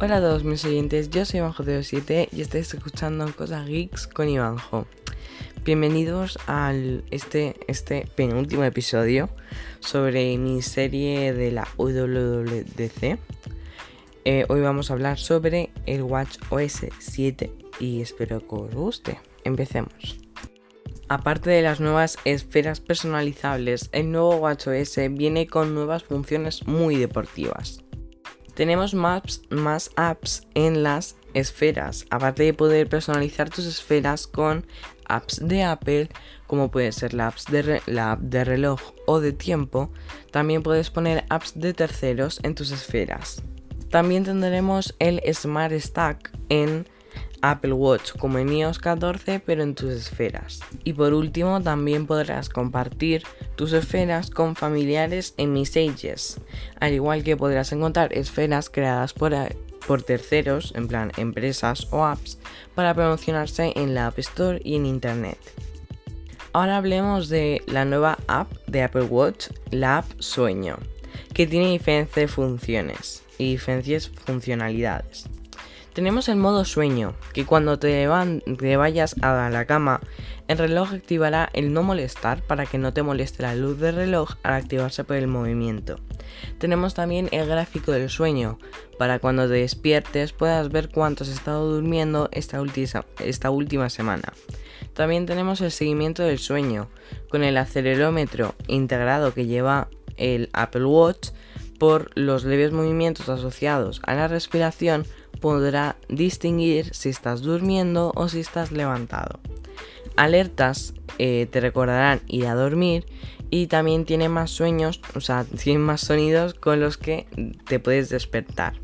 Hola a todos mis oyentes, yo soy Ivanjo07 y estáis escuchando Cosas Geeks con Ivanjo. Bienvenidos al este, este penúltimo episodio sobre mi serie de la WWDC. Eh, hoy vamos a hablar sobre el Watch OS 7 y espero que os guste. Empecemos. Aparte de las nuevas esferas personalizables, el nuevo WatchOS viene con nuevas funciones muy deportivas. Tenemos más apps en las esferas, aparte de poder personalizar tus esferas con apps de Apple, como puede ser la app de reloj o de tiempo, también puedes poner apps de terceros en tus esferas. También tendremos el Smart Stack en Apple Watch como en iOS 14 pero en tus esferas. Y por último también podrás compartir tus esferas con familiares en Messages, al igual que podrás encontrar esferas creadas por, por terceros, en plan empresas o apps, para promocionarse en la App Store y en Internet. Ahora hablemos de la nueva app de Apple Watch, la app Sueño, que tiene diferentes funciones y diferentes funcionalidades. Tenemos el modo sueño, que cuando te, vayas a la cama, el reloj activará el no molestar para que no te moleste la luz del reloj al activarse por el movimiento. Tenemos también el gráfico del sueño, para cuando te despiertes puedas ver cuánto has estado durmiendo esta, esta última semana. También tenemos el seguimiento del sueño, con el acelerómetro integrado que lleva el Apple Watch por los leves movimientos asociados a la respiración podrá distinguir si estás durmiendo o si estás levantado. Alertas eh, te recordarán ir a dormir y también tiene más sueños, o sea, tiene más sonidos con los que te puedes despertar.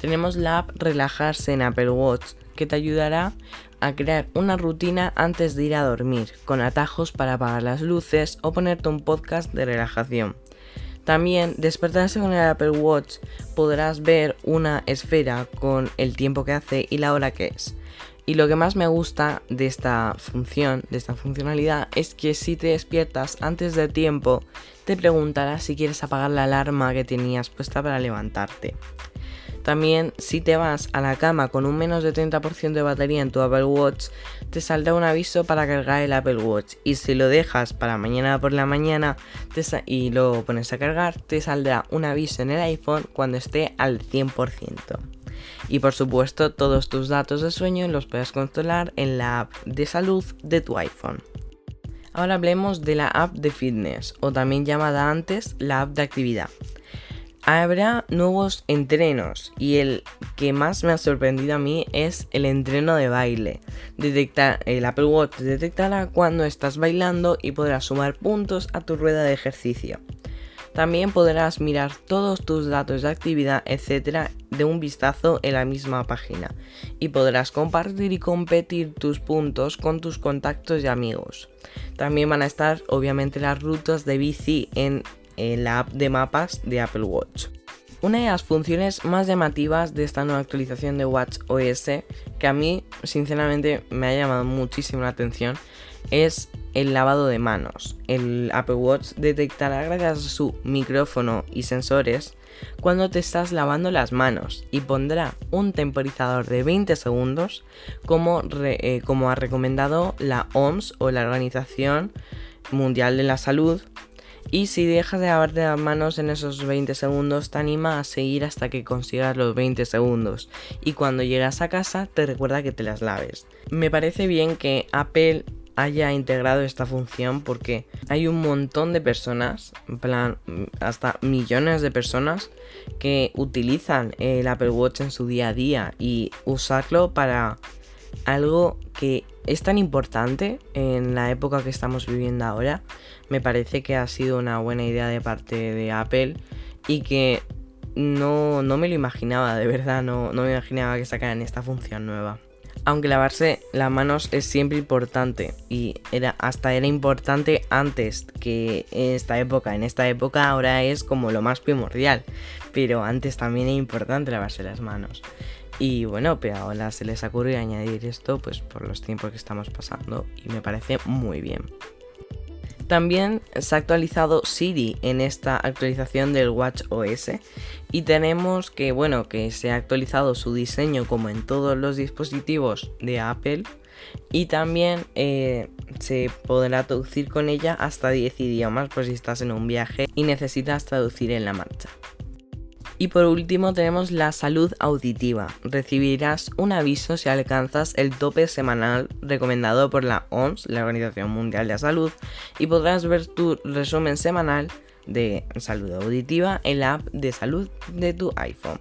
Tenemos la app Relajarse en Apple Watch que te ayudará a crear una rutina antes de ir a dormir, con atajos para apagar las luces o ponerte un podcast de relajación. También despertarse con el Apple Watch podrás ver una esfera con el tiempo que hace y la hora que es. Y lo que más me gusta de esta función, de esta funcionalidad, es que si te despiertas antes de tiempo, te preguntará si quieres apagar la alarma que tenías puesta para levantarte. También si te vas a la cama con un menos de 30% de batería en tu Apple Watch, te saldrá un aviso para cargar el Apple Watch. Y si lo dejas para mañana por la mañana y lo pones a cargar, te saldrá un aviso en el iPhone cuando esté al 100%. Y por supuesto, todos tus datos de sueño los puedes controlar en la app de salud de tu iPhone. Ahora hablemos de la app de fitness, o también llamada antes la app de actividad. Habrá nuevos entrenos y el que más me ha sorprendido a mí es el entreno de baile. Detectar, el Apple Watch detectará cuando estás bailando y podrás sumar puntos a tu rueda de ejercicio. También podrás mirar todos tus datos de actividad, etcétera, de un vistazo en la misma página. Y podrás compartir y competir tus puntos con tus contactos y amigos. También van a estar, obviamente, las rutas de bici en la app de mapas de Apple Watch. Una de las funciones más llamativas de esta nueva actualización de Watch OS, que a mí sinceramente me ha llamado muchísimo la atención, es el lavado de manos. El Apple Watch detectará gracias a su micrófono y sensores cuando te estás lavando las manos y pondrá un temporizador de 20 segundos eh, como ha recomendado la OMS o la Organización Mundial de la Salud y si dejas de lavarte las manos en esos 20 segundos, te anima a seguir hasta que consigas los 20 segundos. Y cuando llegas a casa, te recuerda que te las laves. Me parece bien que Apple haya integrado esta función porque hay un montón de personas, en plan hasta millones de personas que utilizan el Apple Watch en su día a día y usarlo para algo que es tan importante en la época que estamos viviendo ahora, me parece que ha sido una buena idea de parte de Apple y que no, me lo imaginaba, de verdad, no, no me imaginaba que sacaran esta función nueva. Aunque lavarse las manos es siempre importante y era, hasta era importante antes que en esta época. En esta época ahora es como lo más primordial, pero antes también era importante lavarse las manos. Y bueno, pero ahora se les ocurrió añadir esto pues por los tiempos que estamos pasando y me parece muy bien. También se ha actualizado Siri en esta actualización del Watch OS y tenemos que, bueno, que se ha actualizado su diseño como en todos los dispositivos de Apple y también eh, se podrá traducir con ella hasta 10 idiomas por si estás en un viaje y necesitas traducir en la marcha. Y por último tenemos la salud auditiva. Recibirás un aviso si alcanzas el tope semanal recomendado por la OMS, la Organización Mundial de la Salud, y podrás ver tu resumen semanal de salud auditiva en la app de salud de tu iPhone.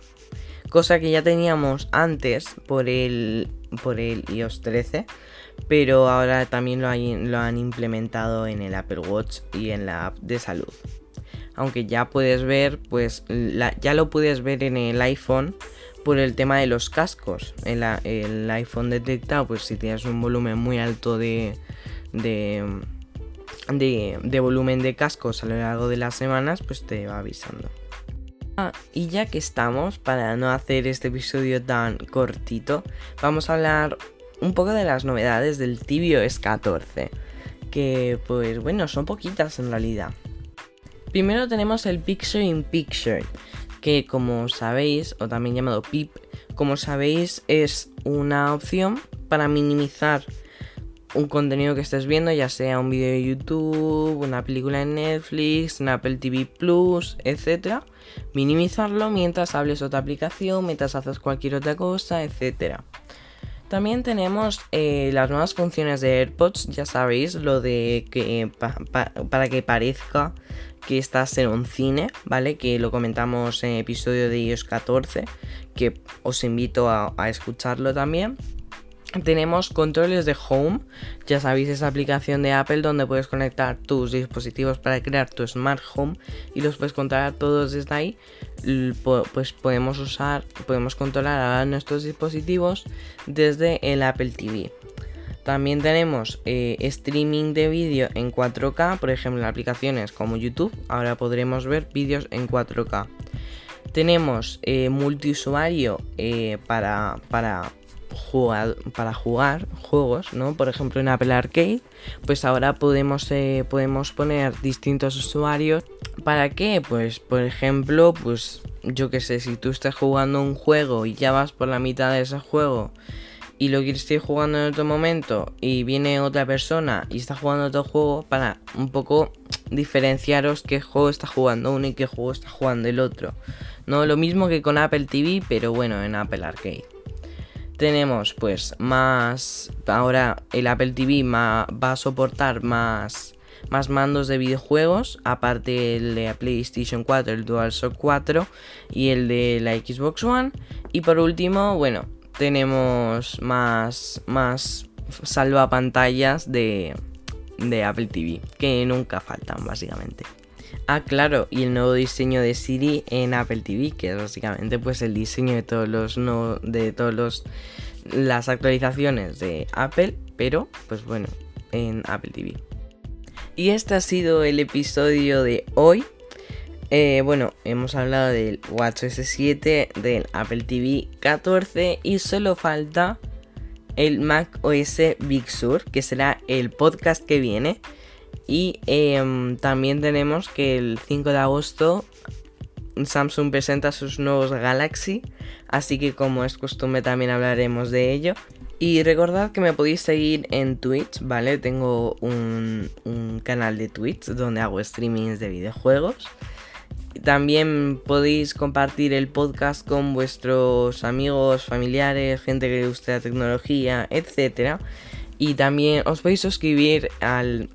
Cosa que ya teníamos antes por el, por iOS 13, pero ahora también lo han implementado en el Apple Watch y en la app de salud aunque ya puedes ver, pues ya lo puedes ver en el iPhone por el tema de los cascos. El, el iPhone detecta, pues si tienes un volumen muy alto de, de, de, volumen de cascos a lo largo de las semanas, pues te va avisando. Ah, y ya que estamos, para no hacer este episodio tan cortito, vamos a hablar un poco de las novedades del tvOS 14. Que pues bueno, son poquitas en realidad. Primero tenemos el Picture in Picture, que como sabéis, o también llamado PIP, como sabéis es una opción para minimizar un contenido que estés viendo, ya sea un vídeo de YouTube, una película en Netflix, en Apple TV Plus, etc. Minimizarlo mientras hables otra aplicación, mientras haces cualquier otra cosa, etc. También tenemos eh, las nuevas funciones de AirPods, ya sabéis, lo de que para que parezca que estás en un cine, ¿vale? Que lo comentamos en episodio de iOS 14, que os invito a, escucharlo también. Tenemos controles de Home, ya sabéis esa aplicación de Apple donde puedes conectar tus dispositivos para crear tu Smart Home y los puedes controlar todos desde ahí. Pues podemos usar, podemos controlar nuestros dispositivos desde el Apple TV. También tenemos eh, streaming de vídeo en 4K, por ejemplo en aplicaciones como YouTube, ahora podremos ver vídeos en 4K. Tenemos eh, multiusuario eh, para, para, jugar, para jugar juegos, ¿no? Por ejemplo en Apple Arcade, pues ahora podemos, podemos poner distintos usuarios. ¿Para qué? Pues por ejemplo, pues yo que sé, si tú estás jugando un juego y ya vas por la mitad de ese juego y lo quieres seguir jugando en otro momento y viene otra persona y está jugando otro juego para un poco diferenciaros qué juego está jugando uno y qué juego está jugando el otro. No lo mismo que con Apple TV, pero bueno, en Apple Arcade. Tenemos pues más... Ahora el Apple TV va a soportar más, más mandos de videojuegos, aparte el de PlayStation 4, el DualShock 4 y el de la Xbox One. Y por último, bueno, tenemos más, más salvapantallas de, de Apple TV, que nunca faltan básicamente. Ah, claro, y el nuevo diseño de Siri en Apple TV, que es básicamente pues el diseño de todos los no, de todos los las actualizaciones de Apple, pero pues bueno, en Apple TV. Y este ha sido el episodio de hoy. Eh, bueno, hemos hablado del WatchOS 7, del Apple TV 14 y solo falta el Mac OS Big Sur, que será el podcast que viene. Y em, también tenemos que el 5 de agosto Samsung presenta sus nuevos Galaxy, así que como es costumbre también hablaremos de ello. Y recordad que me podéis seguir en Twitch, ¿vale? Tengo un, un canal de Twitch donde hago streamings de videojuegos. También podéis compartir el podcast con vuestros amigos, familiares, gente que le guste la tecnología, etc. Y también os podéis suscribir al,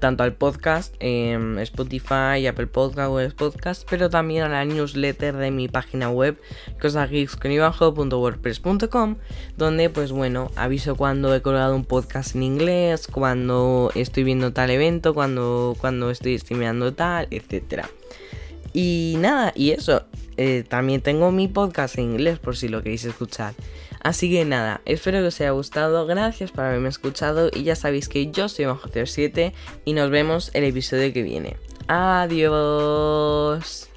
tanto al podcast en Spotify, Apple Podcast, Podcast, pero también a la newsletter de mi página web cosageeksconibajo.wordpress.com donde pues bueno, aviso cuando he colgado un podcast en inglés, cuando estoy viendo tal evento, cuando, cuando estoy streameando tal, etcétera. Y nada, y eso. Eh, también tengo mi podcast en inglés por si lo queréis escuchar. Así que nada, espero que os haya gustado. Gracias por haberme escuchado. Y ya sabéis que yo soy Majo 7 y nos vemos el episodio que viene. Adiós.